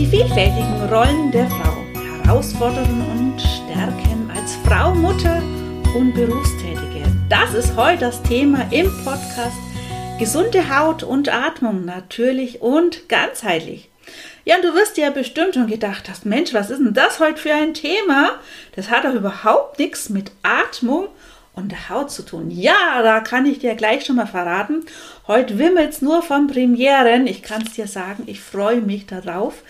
Die vielfältigen Rollen der Frau, Herausforderungen und Stärken als Frau, Mutter und Berufstätige. Das ist heute das Thema im Podcast Gesunde Haut und Atmung, natürlich und ganzheitlich. Ja, und du wirst dir ja bestimmt schon gedacht hast, Mensch, was ist denn das heute für ein Thema? Das hat doch überhaupt nichts mit Atmung und der Haut zu tun. Ja, da kann ich dir gleich schon mal verraten. Heute wimmelt es nur von Premieren. Ich kann es dir sagen, ich freue mich darauf,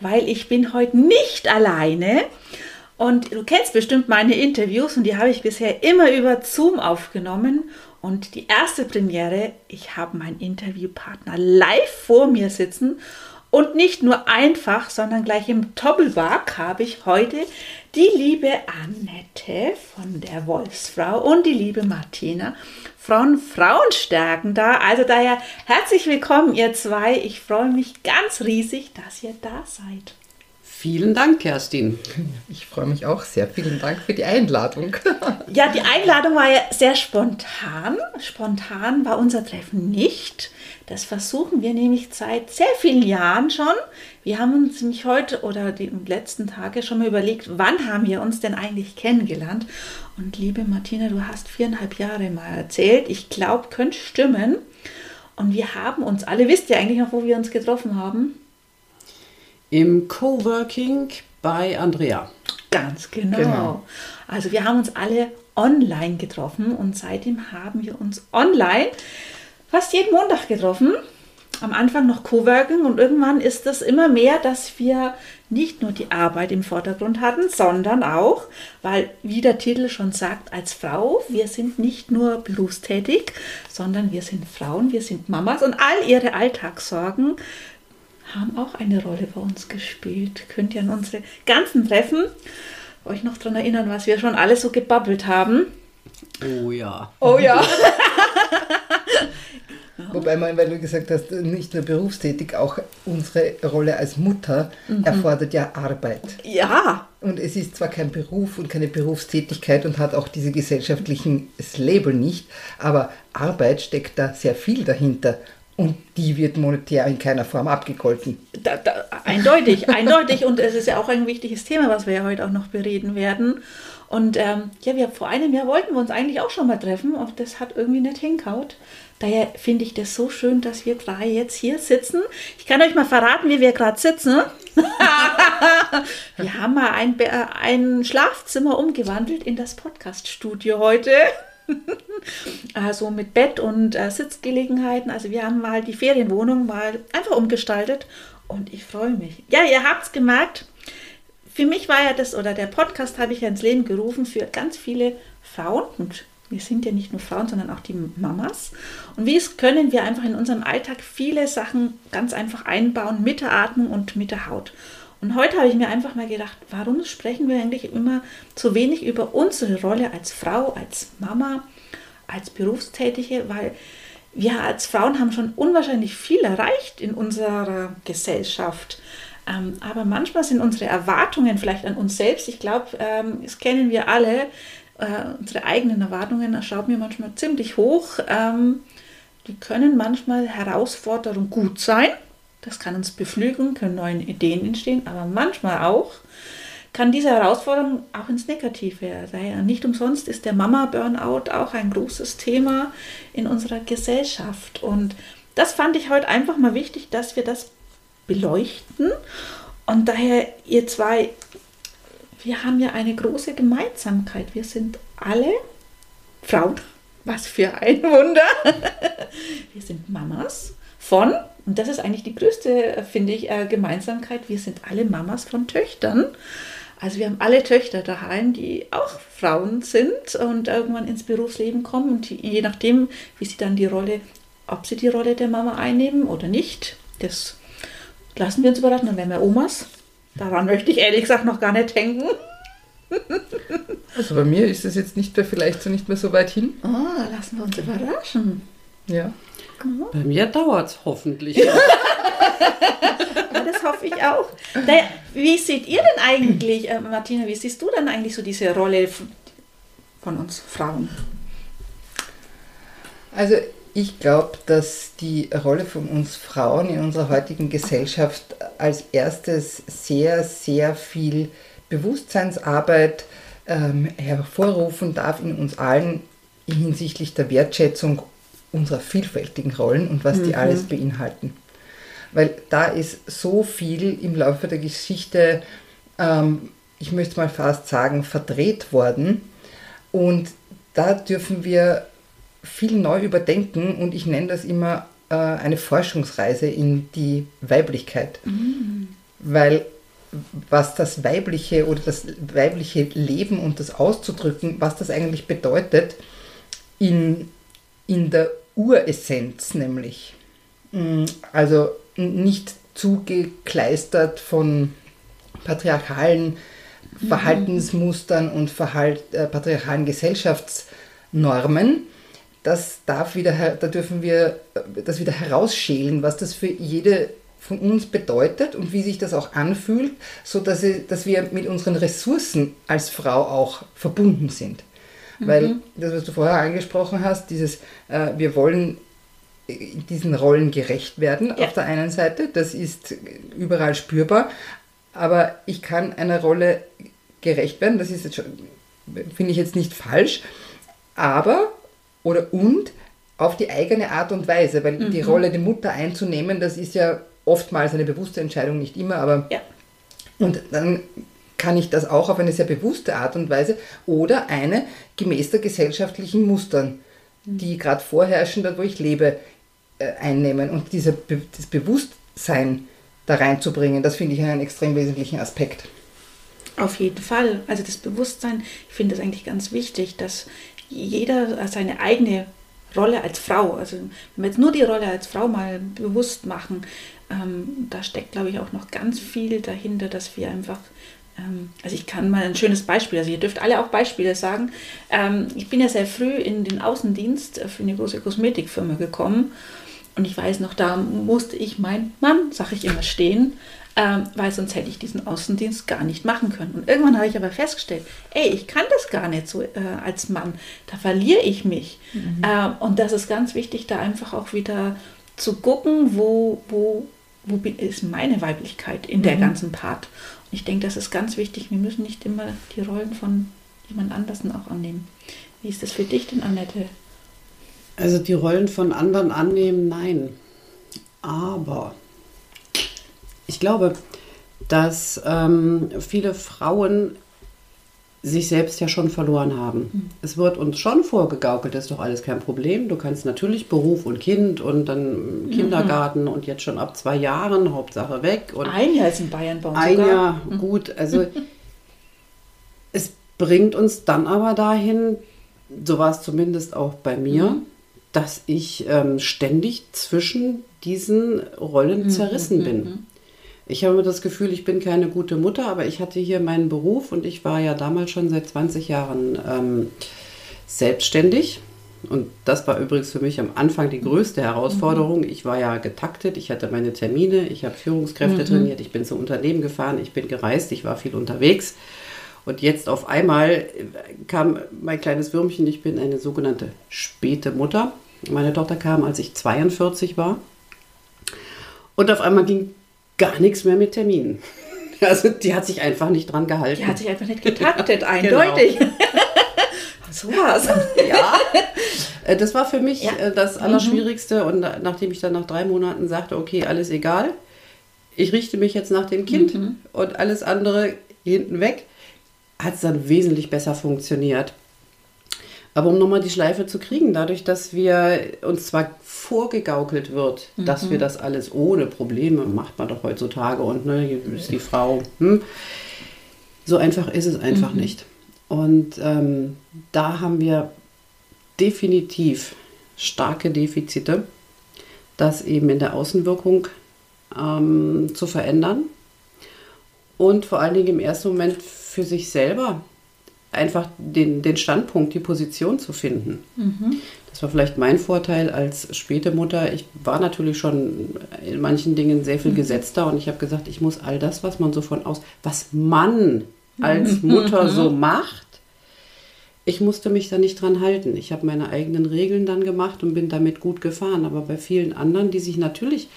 weil ich bin heute nicht alleine. Und du kennst bestimmt meine Interviews und die habe ich bisher immer über Zoom aufgenommen. Und die erste Premiere, ich habe meinen Interviewpartner live vor mir sitzen und nicht nur einfach, sondern gleich im Doppelback habe ich heute die liebe Annette von der Wolfsfrau und die liebe Martina von Frauenstärken da. Also daher herzlich willkommen, ihr zwei. Ich freue mich ganz riesig, dass ihr da seid. Vielen Dank, Kerstin. Ich freue mich auch sehr. Vielen Dank für die Einladung. Ja, die Einladung war ja sehr spontan. Spontan war unser Treffen nicht. Das versuchen wir nämlich seit sehr vielen Jahren schon. Wir haben uns nämlich heute oder die letzten Tage schon mal überlegt, wann haben wir uns denn eigentlich kennengelernt? Und liebe Martina, du hast viereinhalb Jahre mal erzählt. Ich glaube, könnte stimmen. Und wir haben uns alle, wisst ihr eigentlich noch, wo wir uns getroffen haben? Im Coworking bei Andrea. Ganz genau. genau. Also wir haben uns alle online getroffen und seitdem haben wir uns online fast jeden Montag getroffen. Am Anfang noch Coworking und irgendwann ist es immer mehr, dass wir nicht nur die Arbeit im Vordergrund hatten, sondern auch, weil wie der Titel schon sagt, als Frau, wir sind nicht nur berufstätig, sondern wir sind Frauen, wir sind Mamas und all ihre Alltagssorgen haben auch eine Rolle bei uns gespielt. Könnt ihr an unsere ganzen Treffen euch noch daran erinnern, was wir schon alles so gebabbelt haben? Oh ja. Oh ja. Wobei man, weil du gesagt hast, nicht nur berufstätig, auch unsere Rolle als Mutter mhm. erfordert ja Arbeit. Ja. Und es ist zwar kein Beruf und keine Berufstätigkeit und hat auch diese gesellschaftlichen Label nicht, aber Arbeit steckt da sehr viel dahinter. Und die wird monetär in keiner Form abgegolten. Da, da, eindeutig, eindeutig. Und es ist ja auch ein wichtiges Thema, was wir ja heute auch noch bereden werden. Und ähm, ja, wir, vor einem Jahr wollten wir uns eigentlich auch schon mal treffen und das hat irgendwie nicht hinkaut. Daher finde ich das so schön, dass wir drei jetzt hier sitzen. Ich kann euch mal verraten, wie wir gerade sitzen. wir haben mal ein, ein Schlafzimmer umgewandelt in das Podcaststudio heute. also mit Bett und äh, Sitzgelegenheiten. Also wir haben mal die Ferienwohnung mal einfach umgestaltet und ich freue mich. Ja, ihr habt es gemerkt. Für mich war ja das, oder der Podcast habe ich ja ins Leben gerufen für ganz viele Frauen und wir sind ja nicht nur Frauen, sondern auch die Mamas. Und wie können wir einfach in unserem Alltag viele Sachen ganz einfach einbauen mit der Atmung und mit der Haut. Und heute habe ich mir einfach mal gedacht, warum sprechen wir eigentlich immer zu wenig über unsere Rolle als Frau, als Mama, als Berufstätige, weil wir als Frauen haben schon unwahrscheinlich viel erreicht in unserer Gesellschaft. Ähm, aber manchmal sind unsere Erwartungen vielleicht an uns selbst, ich glaube, ähm, das kennen wir alle, äh, unsere eigenen Erwartungen schrauben wir manchmal ziemlich hoch. Ähm, die können manchmal Herausforderungen gut sein, das kann uns beflügeln, können neue Ideen entstehen, aber manchmal auch kann diese Herausforderung auch ins Negative sein. Nicht umsonst ist der Mama-Burnout auch ein großes Thema in unserer Gesellschaft. Und das fand ich heute einfach mal wichtig, dass wir das beleuchten. Und daher, ihr zwei, wir haben ja eine große Gemeinsamkeit. Wir sind alle Frauen. Was für ein Wunder. Wir sind Mamas von und das ist eigentlich die größte, finde ich, äh, Gemeinsamkeit. Wir sind alle Mamas von Töchtern. Also wir haben alle Töchter daheim, die auch Frauen sind und irgendwann ins Berufsleben kommen. Und je nachdem, wie sie dann die Rolle, ob sie die Rolle der Mama einnehmen oder nicht, das lassen wir uns überraschen. Dann werden wir Omas. Daran möchte ich ehrlich gesagt noch gar nicht denken. Also bei mir ist es jetzt nicht mehr, vielleicht so nicht mehr so weit hin. Oh, lassen wir uns überraschen. Ja. Bei mir dauert es hoffentlich. das hoffe ich auch. Daher, wie seht ihr denn eigentlich, äh, Martina, wie siehst du denn eigentlich so diese Rolle von uns Frauen? Also ich glaube, dass die Rolle von uns Frauen in unserer heutigen Gesellschaft als erstes sehr, sehr viel Bewusstseinsarbeit ähm, hervorrufen darf in uns allen hinsichtlich der Wertschätzung unserer vielfältigen Rollen und was die mhm. alles beinhalten. Weil da ist so viel im Laufe der Geschichte, ähm, ich möchte mal fast sagen, verdreht worden. Und da dürfen wir viel neu überdenken und ich nenne das immer äh, eine Forschungsreise in die Weiblichkeit. Mhm. Weil was das weibliche oder das weibliche Leben und das auszudrücken, was das eigentlich bedeutet in, in der Uressenz nämlich. Mm, also nicht zugekleistert von patriarchalen mhm. Verhaltensmustern und Verhalt, äh, patriarchalen Gesellschaftsnormen. Das darf wieder, da dürfen wir äh, das wieder herausschälen, was das für jede von uns bedeutet und wie sich das auch anfühlt, so dass, dass wir mit unseren Ressourcen als Frau auch verbunden sind. Mhm. Weil das, was du vorher angesprochen hast, dieses, äh, wir wollen diesen Rollen gerecht werden ja. auf der einen Seite, das ist überall spürbar, aber ich kann einer Rolle gerecht werden, das ist jetzt schon, finde ich jetzt nicht falsch, aber oder und auf die eigene Art und Weise, weil mhm. die Rolle der Mutter einzunehmen, das ist ja oftmals eine bewusste Entscheidung, nicht immer, aber ja. und dann kann ich das auch auf eine sehr bewusste Art und Weise oder eine gemäß der gesellschaftlichen Mustern, die gerade vorherrschen, dort wo ich lebe, äh, einnehmen und diese, das Bewusstsein da reinzubringen, das finde ich einen extrem wesentlichen Aspekt. Auf jeden Fall. Also das Bewusstsein, ich finde das eigentlich ganz wichtig, dass jeder seine eigene Rolle als Frau, also wenn wir jetzt nur die Rolle als Frau mal bewusst machen, ähm, da steckt, glaube ich, auch noch ganz viel dahinter, dass wir einfach ähm, also ich kann mal ein schönes Beispiel, also ihr dürft alle auch Beispiele sagen. Ähm, ich bin ja sehr früh in den Außendienst für eine große Kosmetikfirma gekommen und ich weiß noch, da musste ich meinen Mann, sag ich immer, stehen, ähm, weil sonst hätte ich diesen Außendienst gar nicht machen können. Und irgendwann habe ich aber festgestellt, ey, ich kann das gar nicht so äh, als Mann, da verliere ich mich. Mhm. Ähm, und das ist ganz wichtig, da einfach auch wieder zu gucken, wo, wo, wo ist meine Weiblichkeit in mhm. der ganzen Part. Und ich denke, das ist ganz wichtig, wir müssen nicht immer die Rollen von jemand anderes auch annehmen. Wie ist das für dich denn, Annette? Also die Rollen von anderen annehmen, nein. Aber ich glaube, dass ähm, viele Frauen sich selbst ja schon verloren haben. Mhm. Es wird uns schon vorgegaukelt, das ist doch alles kein Problem. Du kannst natürlich Beruf und Kind und dann Kindergarten mhm. und jetzt schon ab zwei Jahren, Hauptsache weg. Und ein Jahr ist in Bayern bei uns Ein sogar. Jahr, mhm. gut. Also es bringt uns dann aber dahin, so war es zumindest auch bei mir, mhm dass ich ähm, ständig zwischen diesen Rollen mhm, zerrissen mhm, bin. Mhm. Ich habe das Gefühl, ich bin keine gute Mutter, aber ich hatte hier meinen Beruf und ich war ja damals schon seit 20 Jahren ähm, selbstständig. Und das war übrigens für mich am Anfang die größte Herausforderung. Ich war ja getaktet, ich hatte meine Termine, ich habe Führungskräfte mhm. trainiert, ich bin zum Unternehmen gefahren, ich bin gereist, ich war viel unterwegs. Und jetzt auf einmal kam mein kleines Würmchen, ich bin eine sogenannte späte Mutter. Meine Tochter kam, als ich 42 war. Und auf einmal ging gar nichts mehr mit Terminen. Also die hat sich einfach nicht dran gehalten. Die hat sich einfach nicht getaktet, genau. eindeutig. Genau. so war's. Ja. Äh, das war für mich ja. Äh, das mhm. Allerschwierigste. Und nachdem ich dann nach drei Monaten sagte, okay, alles egal, ich richte mich jetzt nach dem Kind mhm. und alles andere hinten weg, hat es dann wesentlich besser funktioniert. Aber um nochmal die Schleife zu kriegen, dadurch, dass wir uns zwar vorgegaukelt wird, mhm. dass wir das alles ohne Probleme macht man doch heutzutage und ne, ist die Frau. Hm, so einfach ist es einfach mhm. nicht. Und ähm, da haben wir definitiv starke Defizite, das eben in der Außenwirkung ähm, zu verändern und vor allen Dingen im ersten Moment für sich selber einfach den, den Standpunkt, die Position zu finden. Mhm. Das war vielleicht mein Vorteil als späte Mutter. Ich war natürlich schon in manchen Dingen sehr viel mhm. gesetzter und ich habe gesagt, ich muss all das, was man so von aus, was man als mhm. Mutter so mhm. macht, ich musste mich da nicht dran halten. Ich habe meine eigenen Regeln dann gemacht und bin damit gut gefahren. Aber bei vielen anderen, die sich natürlich,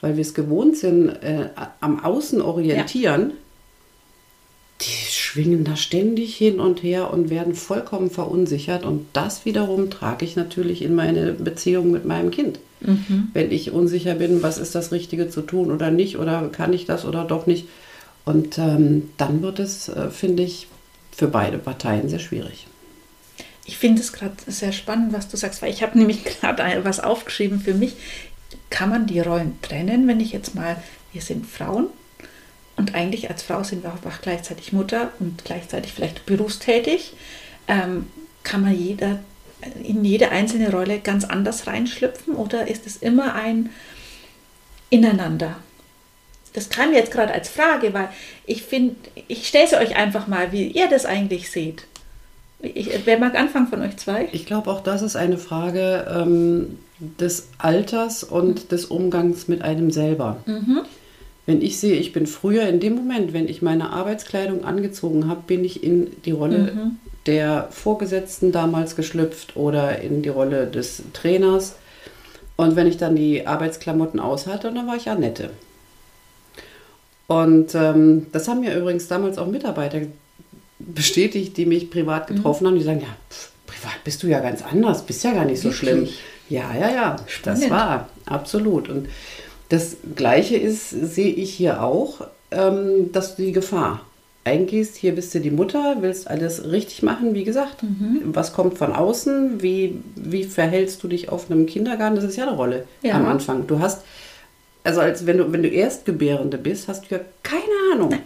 weil wir es gewohnt sind, äh, am Außen orientieren, ja. Die schwingen da ständig hin und her und werden vollkommen verunsichert. Und das wiederum trage ich natürlich in meine Beziehung mit meinem Kind. Mhm. Wenn ich unsicher bin, was ist das Richtige zu tun oder nicht, oder kann ich das oder doch nicht. Und ähm, dann wird es, äh, finde ich, für beide Parteien sehr schwierig. Ich finde es gerade sehr spannend, was du sagst, weil ich habe nämlich gerade was aufgeschrieben für mich. Kann man die Rollen trennen, wenn ich jetzt mal, wir sind Frauen und eigentlich als Frau sind wir auch gleichzeitig Mutter und gleichzeitig vielleicht berufstätig. Ähm, kann man jeder in jede einzelne Rolle ganz anders reinschlüpfen oder ist es immer ein Ineinander? Das kam jetzt gerade als Frage, weil ich finde, ich stelle es euch einfach mal, wie ihr das eigentlich seht. Ich, wer mag anfangen von euch zwei? Ich glaube, auch das ist eine Frage ähm, des Alters und des Umgangs mit einem selber. Mhm. Wenn ich sehe, ich bin früher in dem Moment, wenn ich meine Arbeitskleidung angezogen habe, bin ich in die Rolle mhm. der Vorgesetzten damals geschlüpft oder in die Rolle des Trainers. Und wenn ich dann die Arbeitsklamotten aus hatte, dann war ich Annette. Und ähm, das haben mir übrigens damals auch Mitarbeiter bestätigt, die mich privat mhm. getroffen mhm. haben, die sagen, ja, pff, privat bist du ja ganz anders, bist ja gar nicht so Wirklich? schlimm. Ja, ja, ja, Spannend. das war absolut. Und das Gleiche ist, sehe ich hier auch, ähm, dass du die Gefahr eingehst, hier bist du die Mutter, willst alles richtig machen, wie gesagt. Mhm. Was kommt von außen? Wie, wie verhältst du dich auf einem Kindergarten? Das ist ja eine Rolle ja. am Anfang. Du hast, also als wenn du, wenn du Erstgebärende bist, hast du ja keine Ahnung,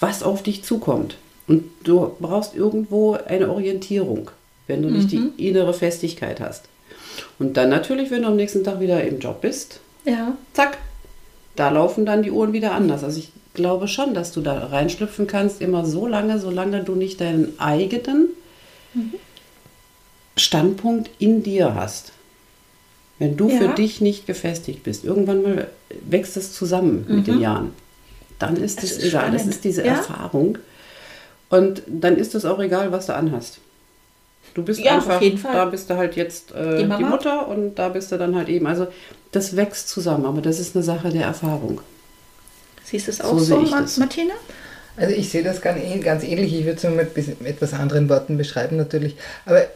was auf dich zukommt. Und du brauchst irgendwo eine Orientierung, wenn du nicht mhm. die innere Festigkeit hast. Und dann natürlich, wenn du am nächsten Tag wieder im Job bist, ja. zack, da laufen dann die Uhren wieder anders. Also ich glaube schon, dass du da reinschlüpfen kannst, immer so lange, solange du nicht deinen eigenen mhm. Standpunkt in dir hast. Wenn du ja. für dich nicht gefestigt bist, irgendwann mal wächst es zusammen mhm. mit den mhm. Jahren. Dann ist es egal. Spannend. Das ist diese ja? Erfahrung. Und dann ist es auch egal, was du anhast. Du bist ja, einfach, da bist du halt jetzt äh, die, die, Mutter und da bist du dann halt eben. Also das wächst zusammen, aber das ist eine Sache der Erfahrung. Siehst du es auch so, so Martina? Also ich sehe das ganz, ganz ähnlich. Ich würde es mit, mit etwas anderen Worten beschreiben natürlich. Aber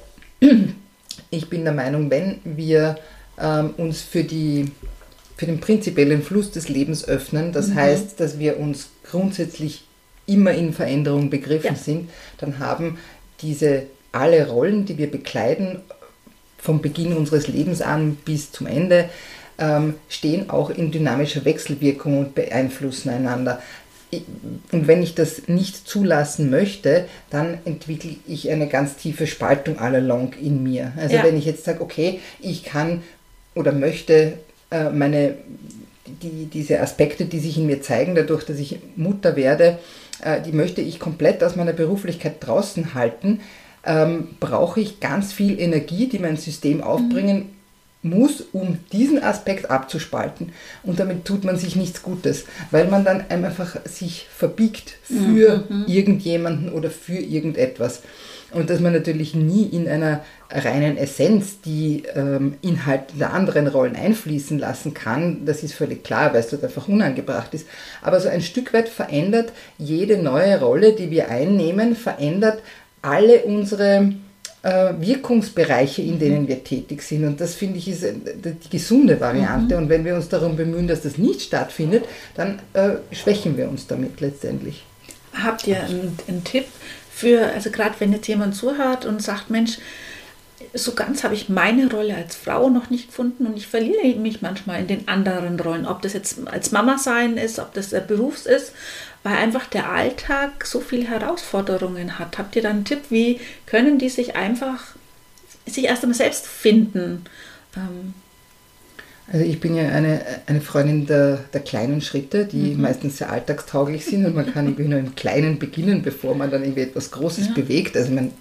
ich bin der Meinung, wenn wir ähm, uns für, die, für den prinzipiellen Fluss des Lebens öffnen, das mhm. heißt, dass wir uns grundsätzlich immer in Veränderung begriffen ja. sind, dann haben diese alle Rollen, die wir bekleiden, vom Beginn unseres Lebens an bis zum Ende, ähm, stehen auch in dynamischer Wechselwirkung und beeinflussen einander. Und wenn ich das nicht zulassen möchte, dann entwickle ich eine ganz tiefe Spaltung all along in mir. Also ja. wenn ich jetzt sage, okay, ich kann oder möchte äh, meine, die, diese Aspekte, die sich in mir zeigen, dadurch, dass ich Mutter werde, äh, die möchte ich komplett aus meiner Beruflichkeit draußen halten, ähm, brauche ich ganz viel Energie, die mein System aufbringen mhm. muss, um diesen Aspekt abzuspalten. Und damit tut man sich nichts Gutes, weil man dann einfach sich verbiegt für mhm. irgendjemanden oder für irgendetwas. Und dass man natürlich nie in einer reinen Essenz die ähm, Inhalte der anderen Rollen einfließen lassen kann, das ist völlig klar, weil es dort einfach unangebracht ist. Aber so ein Stück weit verändert jede neue Rolle, die wir einnehmen, verändert alle unsere äh, Wirkungsbereiche, in denen wir tätig sind. Und das finde ich ist äh, die gesunde Variante. Mhm. Und wenn wir uns darum bemühen, dass das nicht stattfindet, dann äh, schwächen wir uns damit letztendlich. Habt ihr einen, einen Tipp für, also gerade wenn jetzt jemand zuhört und sagt, Mensch, so ganz habe ich meine Rolle als Frau noch nicht gefunden und ich verliere mich manchmal in den anderen Rollen, ob das jetzt als Mama sein ist, ob das der Berufs ist, weil einfach der Alltag so viele Herausforderungen hat. Habt ihr da einen Tipp, wie können die sich einfach sich erst einmal selbst finden? Ähm also ich bin ja eine, eine Freundin der, der kleinen Schritte, die mhm. meistens sehr alltagstauglich sind und man kann irgendwie nur im Kleinen beginnen, bevor man dann irgendwie etwas Großes ja. bewegt. Also man,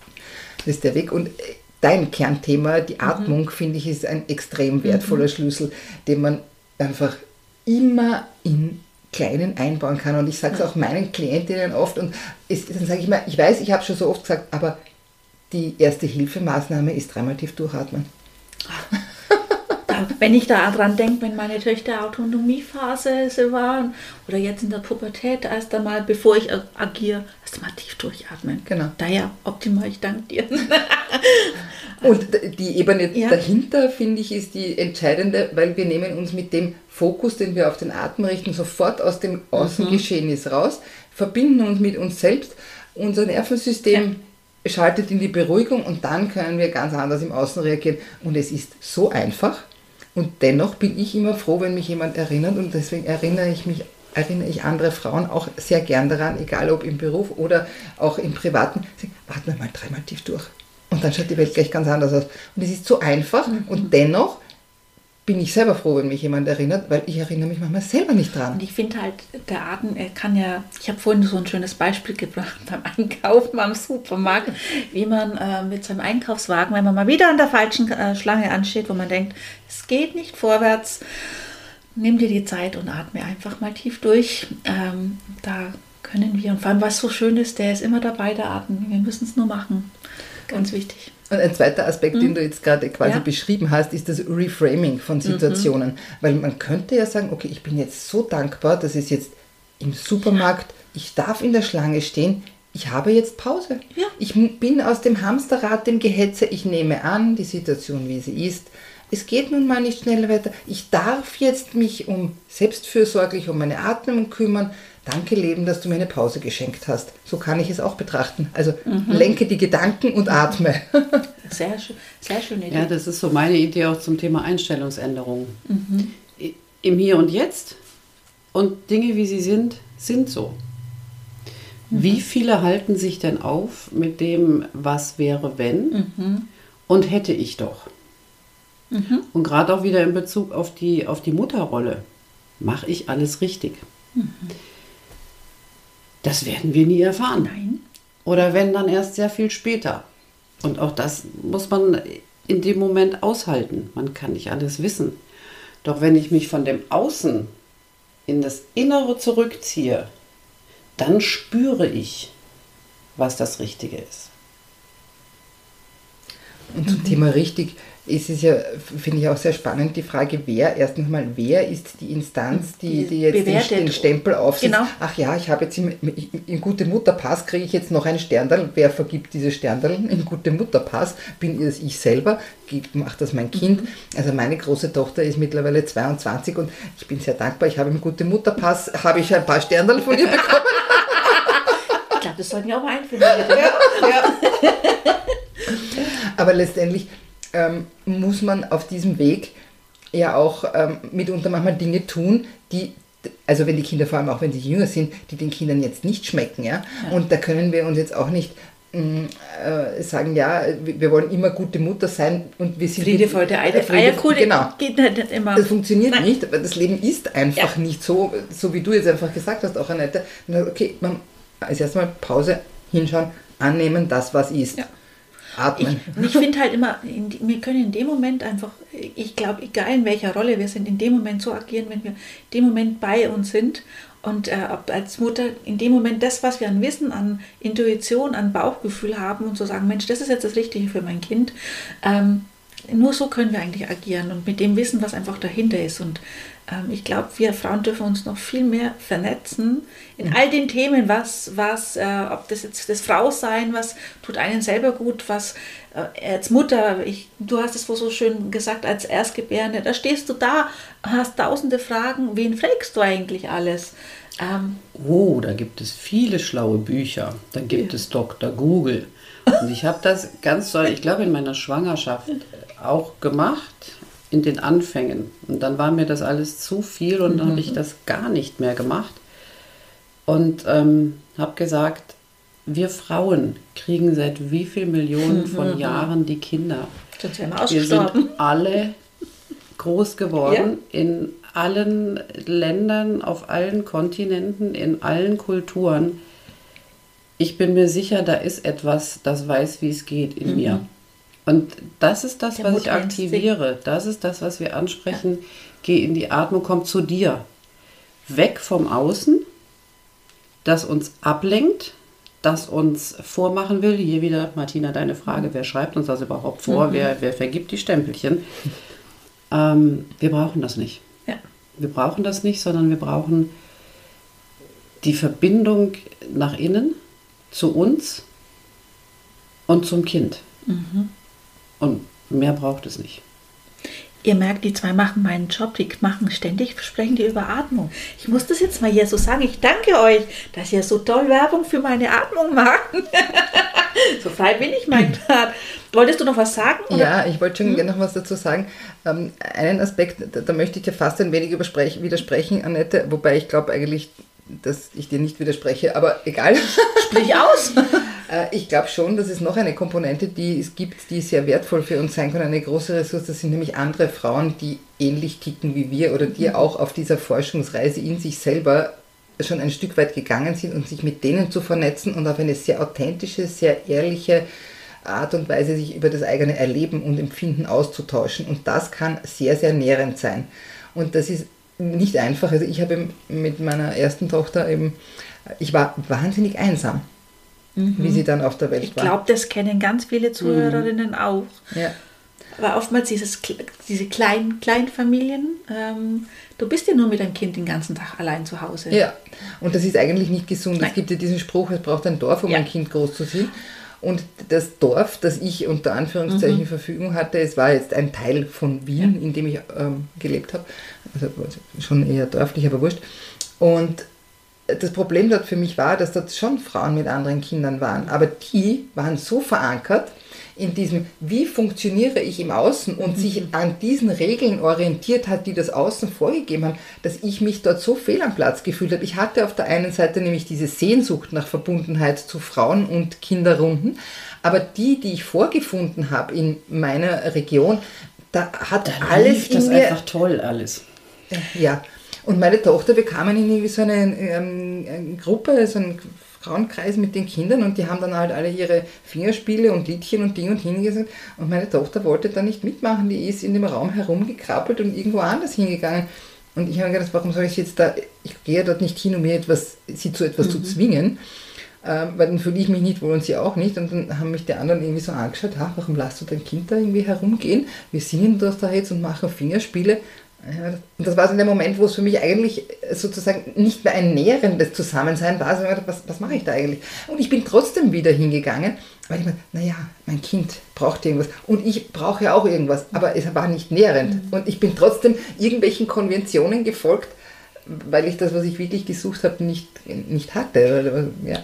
das ist der Weg. Und äh, dein Kernthema, die mhm. Atmung, mhm. finde ich, ist ein extrem wertvoller mhm. Schlüssel, den man einfach immer in Kleinen einbauen kann. Und ich sage es auch meinen Klientinnen oft und es, dann sage ich mal, ich weiß, ich habe schon so oft gesagt, aber die erste Hilfemaßnahme ist dreimal tief durchatmen. Wenn ich da dran denke, wenn meine Töchter Autonomiephase waren oder jetzt in der Pubertät, erst einmal, bevor ich agiere, erst einmal tief durchatmen. Genau. Daher optimal, ich danke dir. Und die Ebene ja. dahinter, finde ich, ist die entscheidende, weil wir nehmen uns mit dem Fokus, den wir auf den Atem richten, sofort aus dem Außengeschehnis mhm. raus, verbinden uns mit uns selbst, unser Nervensystem ja. schaltet in die Beruhigung und dann können wir ganz anders im Außen reagieren. Und es ist so einfach. Und dennoch bin ich immer froh, wenn mich jemand erinnert und deswegen erinnere ich mich erinnere ich andere Frauen auch sehr gern daran, egal ob im Beruf oder auch im Privaten, atme mal dreimal tief durch. Und dann schaut die Welt gleich ganz anders aus. Und es ist so einfach mhm. und dennoch bin ich selber froh, wenn mich jemand erinnert, weil ich erinnere mich manchmal selber nicht dran. Und ich finde halt, der Atem, er kann ja, ich habe vorhin so ein schönes Beispiel gebracht beim Einkaufen am Supermarkt, wie man äh, mit seinem Einkaufswagen, wenn man mal wieder an der falschen äh, Schlange ansteht, wo man denkt, es geht nicht vorwärts, nimm dir die Zeit und atme einfach mal tief durch. Ähm, da können wir, und vor allem was so schön ist, der ist immer dabei, der Atem. Wir müssen es nur machen. Ganz wichtig. Und ein zweiter Aspekt, mhm. den du jetzt gerade quasi ja. beschrieben hast, ist das Reframing von Situationen. Mhm. Weil man könnte ja sagen, okay, ich bin jetzt so dankbar, dass es jetzt im Supermarkt, ich darf in der Schlange stehen, ich habe jetzt Pause. Ja. Ich bin aus dem Hamsterrad, dem Gehetze, ich nehme an, die Situation, wie sie ist. Es geht nun mal nicht schneller weiter. Ich darf jetzt mich um selbstfürsorglich um meine Atmung kümmern. Danke Leben, dass du mir eine Pause geschenkt hast. So kann ich es auch betrachten. Also mhm. lenke die Gedanken und atme. Sehr, schön, sehr schöne Idee. Ja, das ist so meine Idee auch zum Thema Einstellungsänderung. Mhm. Im Hier und Jetzt und Dinge, wie sie sind, sind so. Mhm. Wie viele halten sich denn auf mit dem, was wäre, wenn mhm. und hätte ich doch? Mhm. Und gerade auch wieder in Bezug auf die, auf die Mutterrolle. Mache ich alles richtig? Das werden wir nie erfahren. Nein. Oder wenn dann erst sehr viel später. Und auch das muss man in dem Moment aushalten. Man kann nicht alles wissen. Doch wenn ich mich von dem Außen in das Innere zurückziehe, dann spüre ich, was das Richtige ist. Und zum. Thema richtig, ist es ja, finde ich auch sehr spannend, die Frage, wer, erstens mal, wer ist die Instanz, die, die jetzt den, den, Stempel aufsetzt? Genau. Ach ja, ich habe jetzt im, im Gute Mutterpass, kriege ich jetzt noch ein Sterndal. Wer vergibt diese Sterndal? Im Gute Mutterpass bin es ich selber, macht das mein Kind. Mhm. Also meine große Tochter ist mittlerweile 22 und ich bin sehr dankbar, ich habe im Gute Mutterpass, habe ich ein paar Sterndal von ihr bekommen. ich glaube, das sollten wir auch einführen. Ja, ja. Aber letztendlich ähm, muss man auf diesem Weg ja auch ähm, mitunter manchmal Dinge tun, die, also wenn die Kinder, vor allem auch wenn sie jünger sind, die den Kindern jetzt nicht schmecken. Ja? ja. Und da können wir uns jetzt auch nicht mm, äh, sagen, ja, wir wollen immer gute Mutter sein und wir sind... Friede, Freude, Eier, Eierkohle genau. geht nicht immer. Das funktioniert Nein. nicht, aber das Leben ist einfach ja. nicht so, so wie du jetzt einfach gesagt hast, auch Annette. Okay, man, als erstmal Pause, hinschauen, annehmen, das was ist. Ja atmen. Ich, ich finde halt immer, in, wir können in dem Moment einfach, ich glaube, egal in welcher Rolle wir sind, in dem Moment so agieren, wenn wir in dem Moment bei uns sind und äh, als Mutter in dem Moment das, was wir an Wissen, an Intuition, an Bauchgefühl haben und so sagen, Mensch, das ist jetzt das Richtige für mein Kind. Ähm, nur so können wir eigentlich agieren und mit dem Wissen, was einfach dahinter ist. Und ich glaube, wir Frauen dürfen uns noch viel mehr vernetzen in mhm. all den Themen, was, was äh, ob das jetzt das Frausein, was tut einen selber gut, was äh, als Mutter, ich, du hast es wohl so schön gesagt, als Erstgebärende, da stehst du da, hast tausende Fragen, wen fragst du eigentlich alles? Ähm, oh, da gibt es viele schlaue Bücher, da gibt ja. es Dr. Google. Und ich habe das ganz toll, ich glaube in meiner Schwangerschaft auch gemacht in den Anfängen. Und dann war mir das alles zu viel und dann mhm. habe ich das gar nicht mehr gemacht. Und ähm, habe gesagt, wir Frauen kriegen seit wie vielen Millionen von mhm. Jahren die Kinder. Sind wir, wir sind alle groß geworden ja. in allen Ländern, auf allen Kontinenten, in allen Kulturen. Ich bin mir sicher, da ist etwas, das weiß, wie es geht in mhm. mir. Und das ist das, Der was ich aktiviere. Das ist das, was wir ansprechen. Ja. Geh in die Atmung, komm zu dir. Weg vom Außen, das uns ablenkt, das uns vormachen will. Hier wieder, Martina, deine Frage, wer schreibt uns das überhaupt vor? Mhm. Wer, wer vergibt die Stempelchen? Ähm, wir brauchen das nicht. Ja. Wir brauchen das nicht, sondern wir brauchen die Verbindung nach innen zu uns und zum Kind. Mhm. Und mehr braucht es nicht. Ihr merkt, die zwei machen meinen Job, die machen ständig, sprechen die über Atmung. Ich muss das jetzt mal hier so sagen. Ich danke euch, dass ihr so toll Werbung für meine Atmung macht. so frei bin ich mein Tat. Wolltest du noch was sagen? Oder? Ja, ich wollte schon hm? gerne noch was dazu sagen. Ähm, einen Aspekt, da, da, möchte ich dir fast ein wenig widersprechen, Annette, wobei ich glaube eigentlich, dass ich dir nicht widerspreche, aber egal. Sprich aus! Äh, ich glaube schon, dass es noch eine Komponente, die es gibt, die sehr wertvoll für uns sein kann. Eine große Ressource das sind nämlich andere Frauen, die ähnlich ticken wie wir oder die mhm. auch auf dieser Forschungsreise in sich selber schon ein Stück weit gegangen sind und sich mit denen zu vernetzen und auf eine sehr authentische, sehr ehrliche Art und Weise sich über das eigene Erleben und Empfinden auszutauschen. Und das kann sehr, sehr nährend sein. Und das ist nicht einfach. Also ich habe mit meiner ersten Tochter eben, ich war wahnsinnig einsam, mhm. wie sie dann auf der Welt ich war. Ich glaube, das kennen ganz viele Zuhörerinnen mhm. auch. Ja. Aber oftmals dieses, diese kleinen Kleinfamilien, ähm, du bist ja nur mit deinem Kind den ganzen Tag allein zu Hause. Ja, und das ist eigentlich nicht gesund. Nein. Es gibt ja diesen Spruch, es braucht ein Dorf, um ja. ein Kind großzuziehen. Und das Dorf, das ich unter Anführungszeichen mhm. Verfügung hatte, es war jetzt ein Teil von Wien, ja. in dem ich ähm, gelebt habe. Also schon eher dörflich, aber wurscht. Und das Problem dort für mich war, dass dort schon Frauen mit anderen Kindern waren, aber die waren so verankert, in diesem, wie funktioniere ich im Außen und mhm. sich an diesen Regeln orientiert hat, die das Außen vorgegeben haben, dass ich mich dort so fehl am Platz gefühlt habe. Ich hatte auf der einen Seite nämlich diese Sehnsucht nach Verbundenheit zu Frauen und Kinderrunden, aber die, die ich vorgefunden habe in meiner Region, da hat da alles in das mir, einfach toll alles. Ja, und meine Tochter, wir kamen in irgendwie so eine ähm, Gruppe, so ein Frauenkreis mit den Kindern und die haben dann halt alle ihre Fingerspiele und Liedchen und Ding und hingesagt. Und meine Tochter wollte da nicht mitmachen, die ist in dem Raum herumgekrabbelt und irgendwo anders hingegangen. Und ich habe gedacht, warum soll ich jetzt da, ich gehe dort nicht hin, um mir etwas, sie zu etwas mhm. zu zwingen, ähm, weil dann fühle ich mich nicht wohl und sie auch nicht. Und dann haben mich die anderen irgendwie so angeschaut, warum lässt du dein Kind da irgendwie herumgehen? Wir singen das da jetzt und machen Fingerspiele. Und das war so der Moment, wo es für mich eigentlich sozusagen nicht mehr ein nährendes Zusammensein war, sondern was, was mache ich da eigentlich? Und ich bin trotzdem wieder hingegangen, weil ich mir, naja, mein Kind braucht irgendwas und ich brauche ja auch irgendwas, aber es war nicht nährend. Mhm. Und ich bin trotzdem irgendwelchen Konventionen gefolgt, weil ich das, was ich wirklich gesucht habe, nicht, nicht hatte. Ja.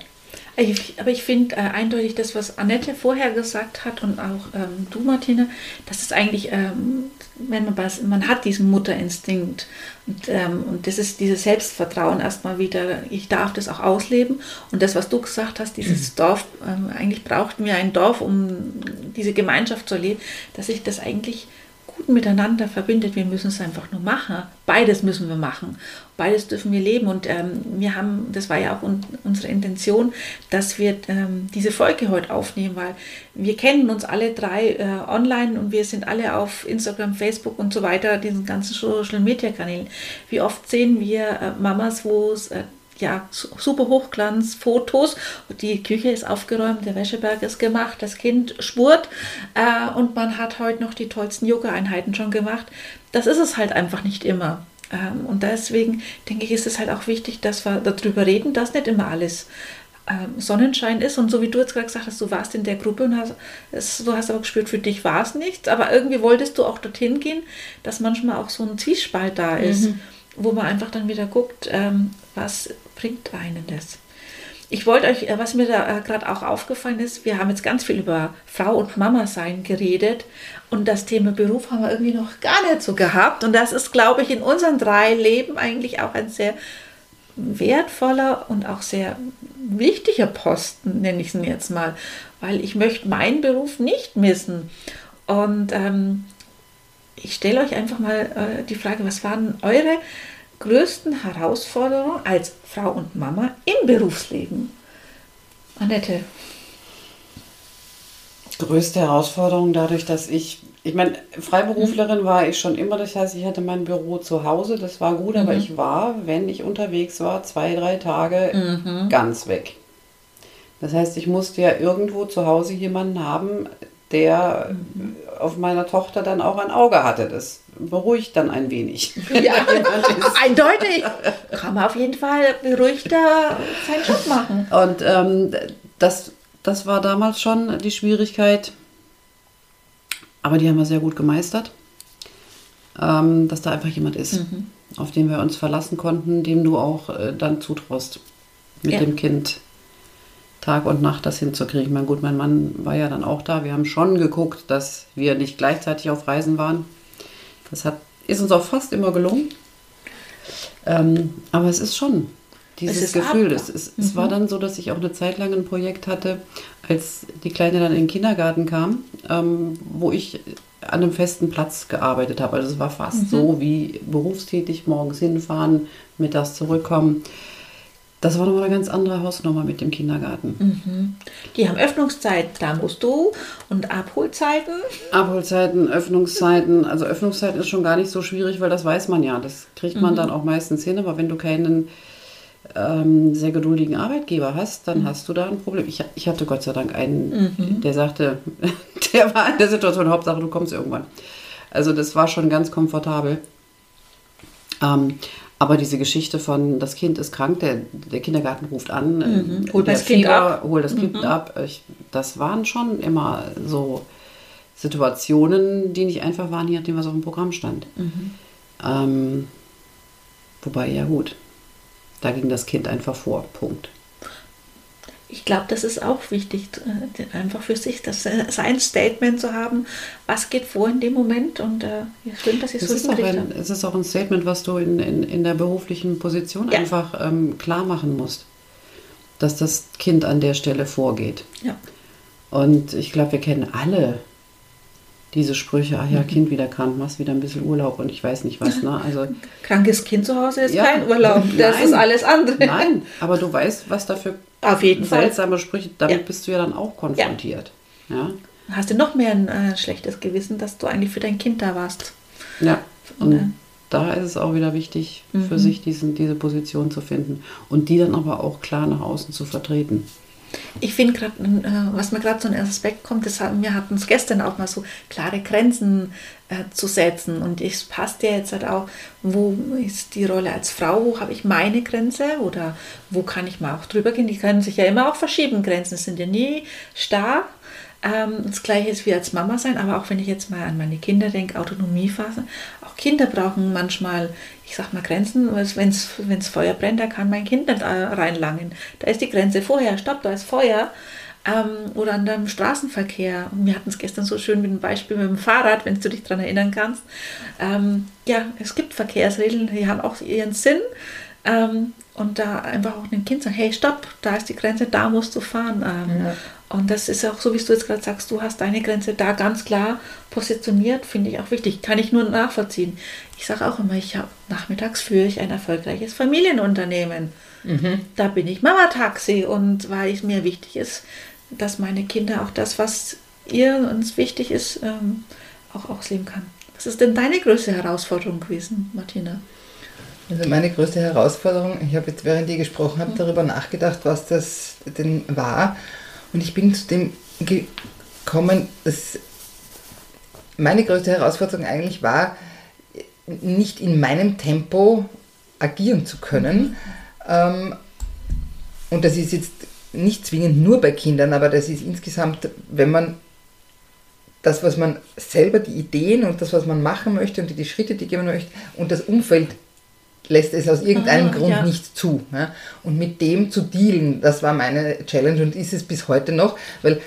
Ich, aber ich finde äh, eindeutig das, was Annette vorher gesagt hat und auch ähm, du, Martine, das ist eigentlich, ähm, wenn man was, man hat diesen Mutterinstinkt und, ähm, und das ist dieses Selbstvertrauen erstmal wieder, ich darf das auch ausleben und das, was du gesagt hast, dieses mhm. Dorf, ähm, eigentlich brauchten wir ein Dorf, um diese Gemeinschaft zu erleben, dass ich das eigentlich gut miteinander verbindet. Wir müssen es einfach nur machen. Beides müssen wir machen. Beides dürfen wir leben. Und ähm, wir haben, das war ja auch un unsere Intention, dass wir ähm, diese Folge heute aufnehmen, weil wir kennen uns alle drei äh, online und wir sind alle auf Instagram, Facebook und so weiter, diesen ganzen Social Media Kanälen. Wie oft sehen wir äh, Mamas, wo es äh, ja, super Hochglanzfotos. Die Küche ist aufgeräumt, der Wäscheberg ist gemacht, das Kind spurt äh, und man hat heute noch die tollsten Yoga-Einheiten schon gemacht. Das ist es halt einfach nicht immer. Ähm, und deswegen denke ich, ist es halt auch wichtig, dass wir darüber reden, dass nicht immer alles ähm, Sonnenschein ist. Und so wie du jetzt gerade gesagt hast, du warst in der Gruppe und hast, du hast aber gespürt, für dich war es nichts, aber irgendwie wolltest du auch dorthin gehen, dass manchmal auch so ein Zwiespalt da ist. Mhm wo man einfach dann wieder guckt, ähm, was bringt einen das. Ich wollte euch, äh, was mir da äh, gerade auch aufgefallen ist, wir haben jetzt ganz viel über Frau und Mama sein geredet und das Thema Beruf haben wir irgendwie noch gar nicht so gehabt und das ist, glaube ich, in unseren drei Leben eigentlich auch ein sehr wertvoller und auch sehr wichtiger Posten, nenne ich es jetzt mal, weil ich möchte meinen Beruf nicht missen. Und ähm, ich stelle euch einfach mal äh, die Frage, was waren eure größten Herausforderungen als Frau und Mama im Berufsleben? Annette. Größte Herausforderung dadurch, dass ich, ich meine, Freiberuflerin war ich schon immer, das heißt, ich hatte mein Büro zu Hause, das war gut, mhm. aber ich war, wenn ich unterwegs war, zwei, drei Tage mhm. ganz weg. Das heißt, ich musste ja irgendwo zu Hause jemanden haben, der mhm. auf meiner Tochter dann auch ein Auge hatte. Das beruhigt dann ein wenig. Ja, eindeutig. Kann man auf jeden Fall beruhigter seinen Job machen. Und ähm, das, das war damals schon die Schwierigkeit, aber die haben wir sehr gut gemeistert, ähm, dass da einfach jemand ist, mhm. auf den wir uns verlassen konnten, dem du auch äh, dann zutraust, mit ja. dem Kind Tag und Nacht das hinzukriegen. Mein gut, mein Mann war ja dann auch da. Wir haben schon geguckt, dass wir nicht gleichzeitig auf Reisen waren. Das hat, ist uns auch fast immer gelungen. Ähm, aber es ist schon dieses Gefühl. Es, es, mhm. es, war mhm. dann so, dass ich auch eine Zeit lang ein Projekt hatte, als die Kleine dann in den Kindergarten kam, ähm, wo ich an einem festen Platz gearbeitet habe. Also es war fast mhm. so wie berufstätig, morgens hinfahren, mittags zurückkommen. Das war nochmal eine ganz andere Hausnummer mit dem Kindergarten. Mhm. Die haben Öffnungszeit, da musst du und Abholzeiten? Abholzeiten, Öffnungszeiten. Also Öffnungszeiten ist schon gar nicht so schwierig, weil das weiß man ja. Das kriegt man mhm. dann auch meistens hin. Aber wenn du keinen ähm, sehr geduldigen Arbeitgeber hast, dann mhm. hast du da ein Problem. Ich, ich hatte Gott sei Dank einen, mhm. der sagte, der war in der Situation, Hauptsache du kommst irgendwann. Also das war schon ganz komfortabel. Ähm, aber diese Geschichte von, das Kind ist krank, der, der Kindergarten ruft an, mhm. holt das Kind ab. Hol das Kind mhm. ab. Ich, das waren schon immer so Situationen, die nicht einfach waren, je nachdem, was auf dem Programm stand. Mhm. Ähm, wobei, ja gut, da ging das Kind einfach vor. Punkt ich glaube, das ist auch wichtig, äh, einfach für sich, das äh, sein Statement zu haben, was geht vor in dem Moment und äh, ja, schön, dass ich es so ist auch ein, Es ist auch ein Statement, was du in, in, in der beruflichen Position ja. einfach ähm, klar machen musst, dass das Kind an der Stelle vorgeht. Ja. Und ich glaube, wir kennen alle diese Sprüche, ach ja, mhm. Kind wieder krank, machst wieder ein bisschen Urlaub und ich weiß nicht was. Ne? Also, Krankes Kind zu Hause ist ja, kein Urlaub, das nein, ist alles andere. Nein, aber du weißt, was dafür auf jeden seltsame Fall. Sprüche, damit ja. bist du ja dann auch konfrontiert. Ja. ja. Hast du noch mehr ein äh, schlechtes Gewissen, dass du eigentlich für dein Kind da warst. Ja, und ja. da ist es auch wieder wichtig, mhm. für sich diesen, diese Position zu finden und die dann aber auch klar nach außen zu vertreten. Ich finde gerade, äh, was mir gerade so ein Aspekt kommt, das haben, wir hatten es gestern auch mal so klare Grenzen äh, zu setzen. Und es passt ja jetzt halt auch, wo ist die Rolle als Frau, wo habe ich meine Grenze oder wo kann ich mal auch drüber gehen. Die können sich ja immer auch verschieben. Grenzen sind ja nie starr. Ähm, das gleiche ist wie als Mama sein, aber auch wenn ich jetzt mal an meine Kinder denke, Autonomiephase, auch Kinder brauchen manchmal, ich sag mal, Grenzen. Wenn es Feuer brennt, da kann mein Kind nicht äh, reinlangen. Da ist die Grenze vorher, stopp, da ist Feuer. Ähm, oder an dem Straßenverkehr. Und wir hatten es gestern so schön mit dem Beispiel mit dem Fahrrad, wenn du dich daran erinnern kannst. Ähm, ja, es gibt Verkehrsregeln, die haben auch ihren Sinn. Ähm, und da einfach auch dem Kind sagen, hey, stopp, da ist die Grenze, da musst du fahren. Ähm, ja. Und das ist auch so, wie du jetzt gerade sagst, du hast deine Grenze da ganz klar positioniert, finde ich auch wichtig. Kann ich nur nachvollziehen. Ich sage auch immer, ich habe nachmittags führe ich ein erfolgreiches Familienunternehmen. Mhm. Da bin ich Mama-Taxi und weil es mir wichtig ist, dass meine Kinder auch das, was ihr uns wichtig ist, ähm, auch ausleben kann. Was ist denn deine größte Herausforderung gewesen, Martina? Also meine größte Herausforderung, ich habe jetzt während ihr gesprochen habt, darüber nachgedacht, was das denn war. Und ich bin zu dem gekommen, dass meine größte Herausforderung eigentlich war, nicht in meinem Tempo agieren zu können. Ähm, und das ist jetzt nicht zwingend nur bei Kindern, aber das ist insgesamt, wenn man das, was man selber, die Ideen und das, was man machen möchte und die, die Schritte, die gehen möchte und das Umfeld lässt es aus irgendeinem ah, Grund ja. nicht zu. Ja? Und mit dem zu dealen, das war meine Challenge und ist es bis heute noch, weil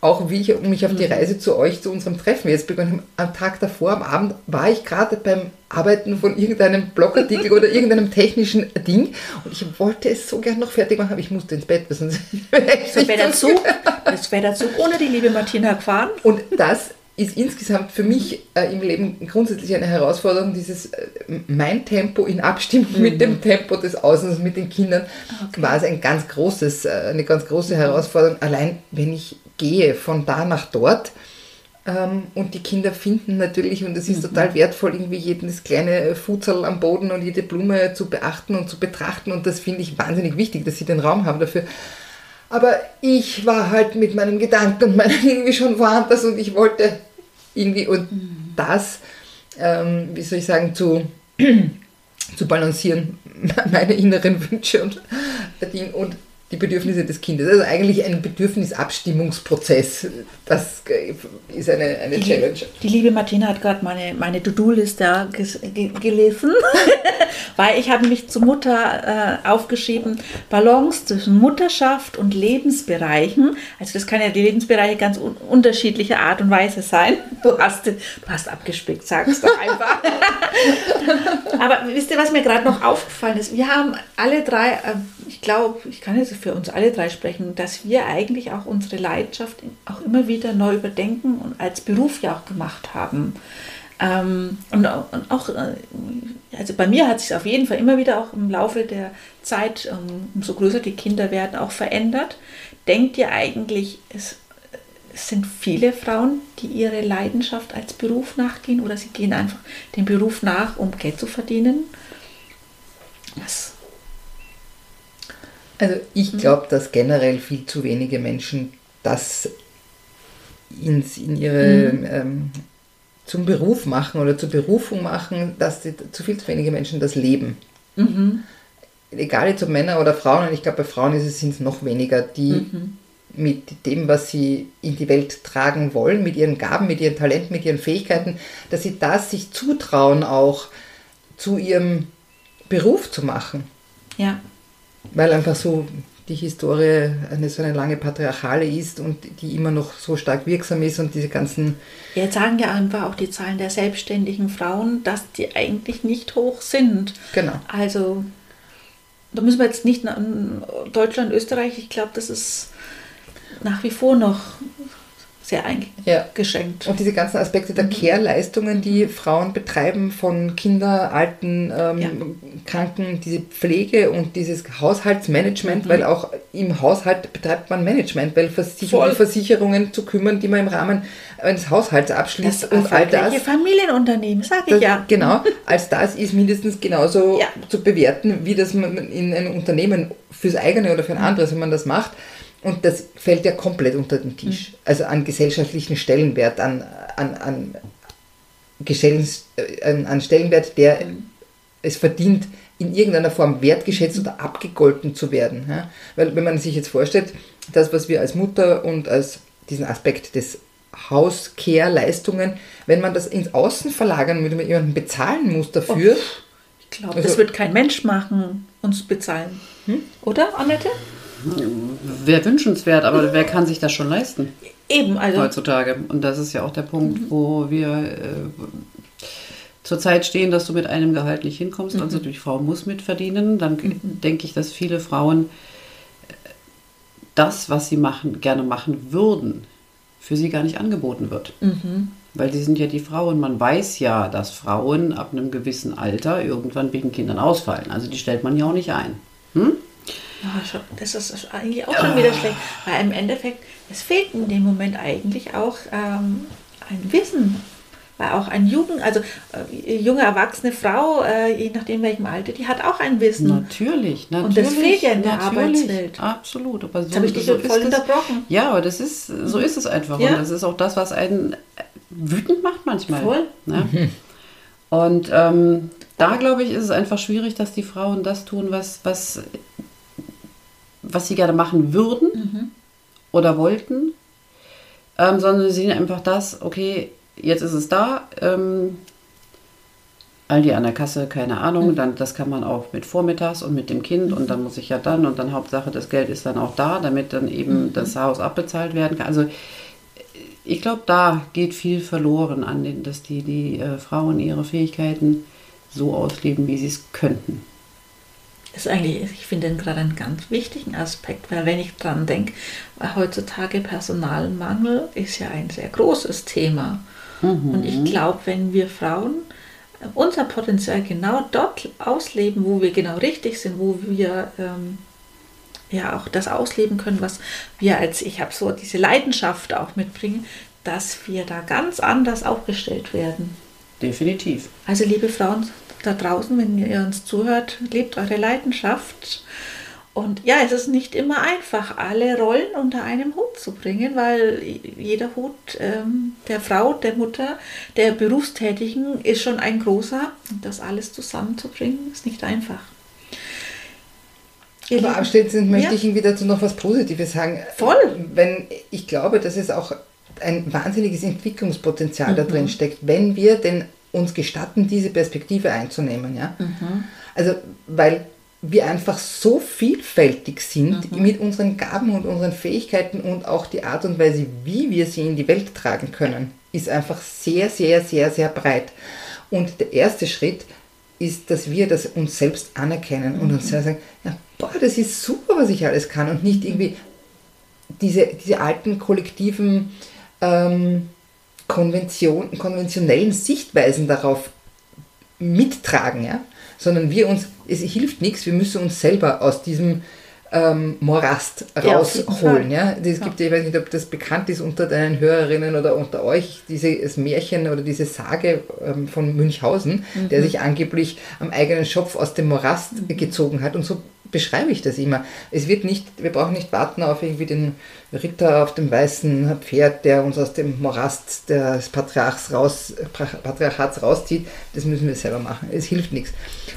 auch wie ich mich auf die mhm. Reise zu euch, zu unserem Treffen jetzt begonnen habe, am Tag davor, am Abend, war ich gerade beim Arbeiten von irgendeinem Blogartikel oder irgendeinem technischen Ding und ich wollte es so gern noch fertig machen, aber ich musste ins Bett, sonst wäre der Zug, wär der Zug ohne die liebe Martina gefahren. Und das ist insgesamt für mich äh, im Leben grundsätzlich eine Herausforderung, dieses äh, mein Tempo in Abstimmung mhm. mit dem Tempo des Außens, mit den Kindern, okay. war es ein ganz großes, äh, eine ganz große mhm. Herausforderung. Allein wenn ich gehe von da nach dort ähm, und die Kinder finden natürlich, und es ist mhm. total wertvoll, irgendwie jedes kleine Futsal am Boden und jede Blume zu beachten und zu betrachten und das finde ich wahnsinnig wichtig, dass sie den Raum haben dafür. Aber ich war halt mit meinem Gedanken und meinem irgendwie schon woanders und ich wollte irgendwie und das, ähm, wie soll ich sagen, zu, zu balancieren, meine inneren Wünsche und, und die Bedürfnisse des Kindes. Also eigentlich ein Bedürfnisabstimmungsprozess. Das ist eine, eine die, Challenge. Die liebe Martina hat gerade meine, meine To-Do-Liste gelesen, weil ich habe mich zur Mutter äh, aufgeschrieben, Balance zwischen Mutterschaft und Lebensbereichen. Also das kann ja die Lebensbereiche ganz un unterschiedlicher Art und Weise sein. Du hast, du hast abgespickt, sag es doch einfach. Aber wisst ihr, was mir gerade noch aufgefallen ist? Wir haben alle drei, äh, glaube, ich kann jetzt für uns alle drei sprechen, dass wir eigentlich auch unsere Leidenschaft auch immer wieder neu überdenken und als Beruf ja auch gemacht haben. Ähm, und, und, auch, äh, also bei mir hat sich auf jeden Fall immer wieder auch im Laufe der Zeit, ähm, umso größer die Kinder werden, auch verändert. Denkt ihr eigentlich, es, es sind viele Frauen, die ihre Leidenschaft als Beruf nachgehen oder sie gehen einfach dem Beruf nach, um Geld zu verdienen? Was also ich mhm. glaube, dass generell viel zu wenige Menschen das ins, in ihre, mhm. ähm, zum Beruf machen oder zur Berufung machen, dass die, zu viel zu wenige Menschen das leben. Mhm. Egal jetzt ob Männer oder Frauen, und ich glaube bei Frauen sind es noch weniger, die mhm. mit dem, was sie in die Welt tragen wollen, mit ihren Gaben, mit ihren Talenten, mit ihren Fähigkeiten, dass sie das sich zutrauen, auch zu ihrem Beruf zu machen. Ja weil einfach so die Historie eine so eine lange patriarchale ist und die immer noch so stark wirksam ist und diese ganzen. Jetzt sagen ja einfach auch die Zahlen der selbstständigen Frauen, dass die eigentlich nicht hoch sind. Genau. Also da müssen wir jetzt nicht nach Deutschland, Österreich, ich glaube, das ist nach wie vor noch sehr eingeschränkt. Und diese ganzen Aspekte der mhm. Care-Leistungen, die Frauen betreiben, von Kinder, Alten, ähm, ja. Kranken, diese Pflege und dieses Haushaltsmanagement, mhm. weil auch im Haushalt betreibt man Management, weil sich um die Versicherungen zu kümmern, die man im Rahmen eines Haushalts abschließt das und all das. Familienunternehmen, sage ich ja. Genau, als das ist mindestens genauso ja. zu bewerten, wie das man in einem Unternehmen fürs eigene oder für ein mhm. anderes, wenn man das macht. Und das fällt ja komplett unter den Tisch. Mhm. Also an gesellschaftlichen Stellenwert, an, an, an, äh, an, an Stellenwert, der mhm. es verdient, in irgendeiner Form wertgeschätzt oder abgegolten zu werden. Ja? Weil wenn man sich jetzt vorstellt, das, was wir als Mutter und als diesen Aspekt des Hauscare-Leistungen, wenn man das ins Außen verlagern würde, man jemanden bezahlen muss dafür. Oh, ich glaube, also, das wird kein Mensch machen, uns bezahlen. Hm? Oder, Annette? Wäre wünschenswert, aber wer kann sich das schon leisten? Eben, also. Heutzutage. Und das ist ja auch der Punkt, mhm. wo wir äh, zurzeit stehen, dass du mit einem Gehalt nicht hinkommst. Also mhm. Also die Frau muss mitverdienen. Dann mhm. denke ich, dass viele Frauen äh, das, was sie machen, gerne machen würden, für sie gar nicht angeboten wird. Mhm. Weil sie sind ja die Frauen. Man weiß ja, dass Frauen ab einem gewissen Alter irgendwann wegen Kindern ausfallen. Also die stellt man ja auch nicht ein. Hm? Ja, das ist eigentlich auch schon wieder schlecht, weil im Endeffekt, es fehlt in dem Moment eigentlich auch ähm, ein Wissen. Weil auch ein Jugend, also äh, junge erwachsene Frau, äh, je nachdem welchem Alter, die hat auch ein Wissen. Natürlich, natürlich. Und das fehlt ja in der Arbeitswelt. Absolut. Aber so, habe ich dich so voll unterbrochen. Ja, aber das ist, so ist es einfach. Ja. Und das ist auch das, was einen wütend macht manchmal. Voll. Ja? Und ähm, da glaube ich, ist es einfach schwierig, dass die Frauen das tun, was, was was sie gerne machen würden mhm. oder wollten, ähm, sondern sie sehen einfach das, okay, jetzt ist es da, ähm, Aldi an der Kasse, keine Ahnung, mhm. dann das kann man auch mit vormittags und mit dem Kind und dann muss ich ja dann und dann Hauptsache das Geld ist dann auch da, damit dann eben mhm. das Haus abbezahlt werden kann. Also ich glaube, da geht viel verloren an den, dass die, die äh, Frauen ihre Fähigkeiten so ausleben, wie sie es könnten. Ist eigentlich, ich finde den gerade einen ganz wichtigen Aspekt, weil wenn ich dran denke, heutzutage Personalmangel ist ja ein sehr großes Thema. Mhm. Und ich glaube, wenn wir Frauen unser Potenzial genau dort ausleben, wo wir genau richtig sind, wo wir ähm, ja auch das ausleben können, was wir als, ich habe so diese Leidenschaft auch mitbringen, dass wir da ganz anders aufgestellt werden. Definitiv. Also liebe Frauen, da draußen, wenn ihr uns zuhört, lebt eure Leidenschaft Und ja, es ist nicht immer einfach, alle Rollen unter einem Hut zu bringen, weil jeder Hut ähm, der Frau, der Mutter, der Berufstätigen ist schon ein großer. Und das alles zusammenzubringen, ist nicht einfach. Aber abschließend möchte ja. ich Ihnen dazu noch was Positives sagen. Voll. Wenn ich glaube, dass es auch ein wahnsinniges Entwicklungspotenzial mhm. da drin steckt, wenn wir denn uns gestatten, diese Perspektive einzunehmen. Ja? Mhm. Also, weil wir einfach so vielfältig sind mhm. mit unseren Gaben und unseren Fähigkeiten und auch die Art und Weise, wie wir sie in die Welt tragen können, ist einfach sehr, sehr, sehr, sehr breit. Und der erste Schritt ist, dass wir das uns selbst anerkennen und uns sagen, ja, boah, das ist super, was ich alles kann und nicht irgendwie diese, diese alten kollektiven ähm, Konvention, konventionellen Sichtweisen darauf mittragen, ja? sondern wir uns, es hilft nichts, wir müssen uns selber aus diesem ähm, Morast rausholen. Ja, Es gibt, ja. ich weiß nicht, ob das bekannt ist unter deinen Hörerinnen oder unter euch, dieses Märchen oder diese Sage ähm, von Münchhausen, mhm. der sich angeblich am eigenen Schopf aus dem Morast mhm. gezogen hat. Und so beschreibe ich das immer. Es wird nicht, wir brauchen nicht warten auf irgendwie den Ritter auf dem weißen Pferd, der uns aus dem Morast des Patriarchs raus, Patriarchats rauszieht. Das müssen wir selber machen. Es hilft nichts.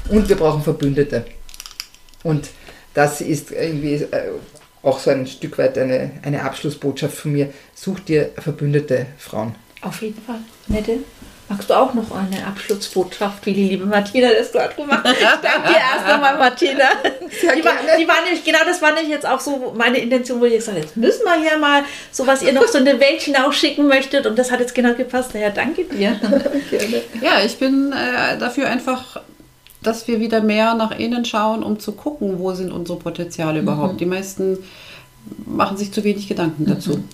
Und wir brauchen Verbündete. Und das ist irgendwie äh, auch so ein Stück weit eine, eine Abschlussbotschaft von mir. Such dir verbündete Frauen. Auf jeden Fall. Nette. Magst du auch noch eine Abschlussbotschaft, wie die liebe Martina das gerade gemacht hat? Danke dir erst nochmal, Martina. Sehr die, war, die war nämlich, genau das war nämlich jetzt auch so meine Intention, wo ich gesagt habe, jetzt müssen wir hier mal so, was ihr noch so in die Welt hinausschicken möchtet. Und das hat jetzt genau gepasst. Daher danke dir. Gerne. Ja, ich bin äh, dafür einfach dass wir wieder mehr nach innen schauen, um zu gucken, wo sind unsere Potenziale überhaupt. Mhm. Die meisten machen sich zu wenig Gedanken mhm. dazu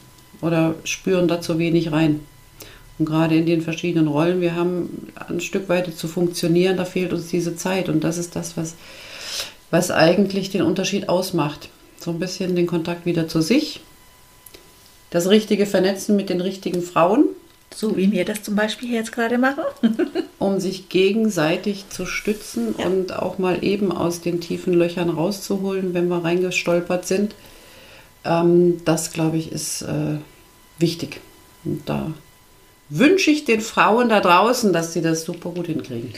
oder spüren da zu wenig rein. Und gerade in den verschiedenen Rollen, wir haben ein Stück weit zu funktionieren, da fehlt uns diese Zeit. Und das ist das, was, was eigentlich den Unterschied ausmacht. So ein bisschen den Kontakt wieder zu sich, das richtige Vernetzen mit den richtigen Frauen so wie wir das zum Beispiel jetzt gerade machen. um sich gegenseitig zu stützen ja. und auch mal eben aus den tiefen Löchern rauszuholen, wenn wir reingestolpert sind. Ähm, das, glaube ich, ist äh, wichtig. Und da wünsche ich den Frauen da draußen, dass sie das super gut hinkriegen.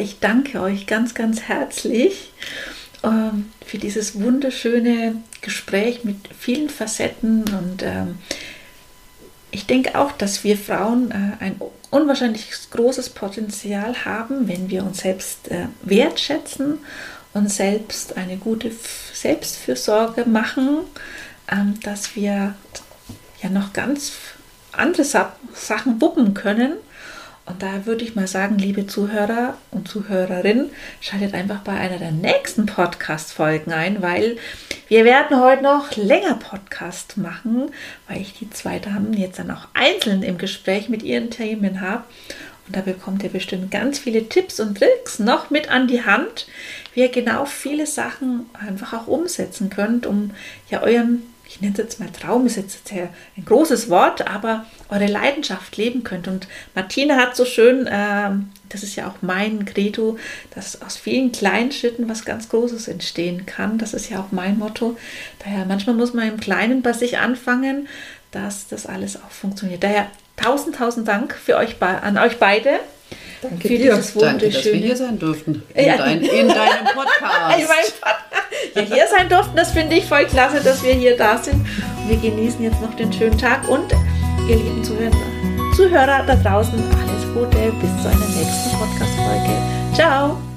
Ich danke euch ganz, ganz herzlich ähm, für dieses wunderschöne Gespräch mit vielen Facetten und ähm, ich denke auch, dass wir Frauen äh, ein unwahrscheinlich großes Potenzial haben, wenn wir uns selbst äh, wertschätzen und selbst eine gute Selbstfürsorge machen, ähm, dass wir ja noch ganz andere Sa Sachen wuppen können und da würde ich mal sagen, liebe Zuhörer und Zuhörerinnen, schaltet einfach bei einer der nächsten Podcast-Folgen ein, weil wir werden heute noch länger Podcast machen, weil ich die zwei Damen jetzt dann auch einzeln im Gespräch mit ihren Themen habe. Und da bekommt ihr bestimmt ganz viele Tipps und Tricks noch mit an die Hand, wie ihr genau viele Sachen einfach auch umsetzen könnt, um ja euren ich nenne es jetzt mal Traum, ist jetzt ein großes Wort, aber eure Leidenschaft leben könnt. Und Martina hat so schön, äh, das ist ja auch mein Credo, dass aus vielen kleinen Schritten was ganz Großes entstehen kann. Das ist ja auch mein Motto. Daher manchmal muss man im Kleinen bei sich anfangen, dass das alles auch funktioniert. Daher tausend, tausend Dank für euch an euch beide. Danke für dir. dieses Danke, dass wir hier sein durften. In, ja. dein, in deinem Podcast. ja, hier sein durften, das finde ich voll klasse, dass wir hier da sind. wir genießen jetzt noch den schönen Tag und ihr lieben Zuhörer, Zuhörer da draußen, alles Gute, bis zu einer nächsten Podcast-Folge. Ciao!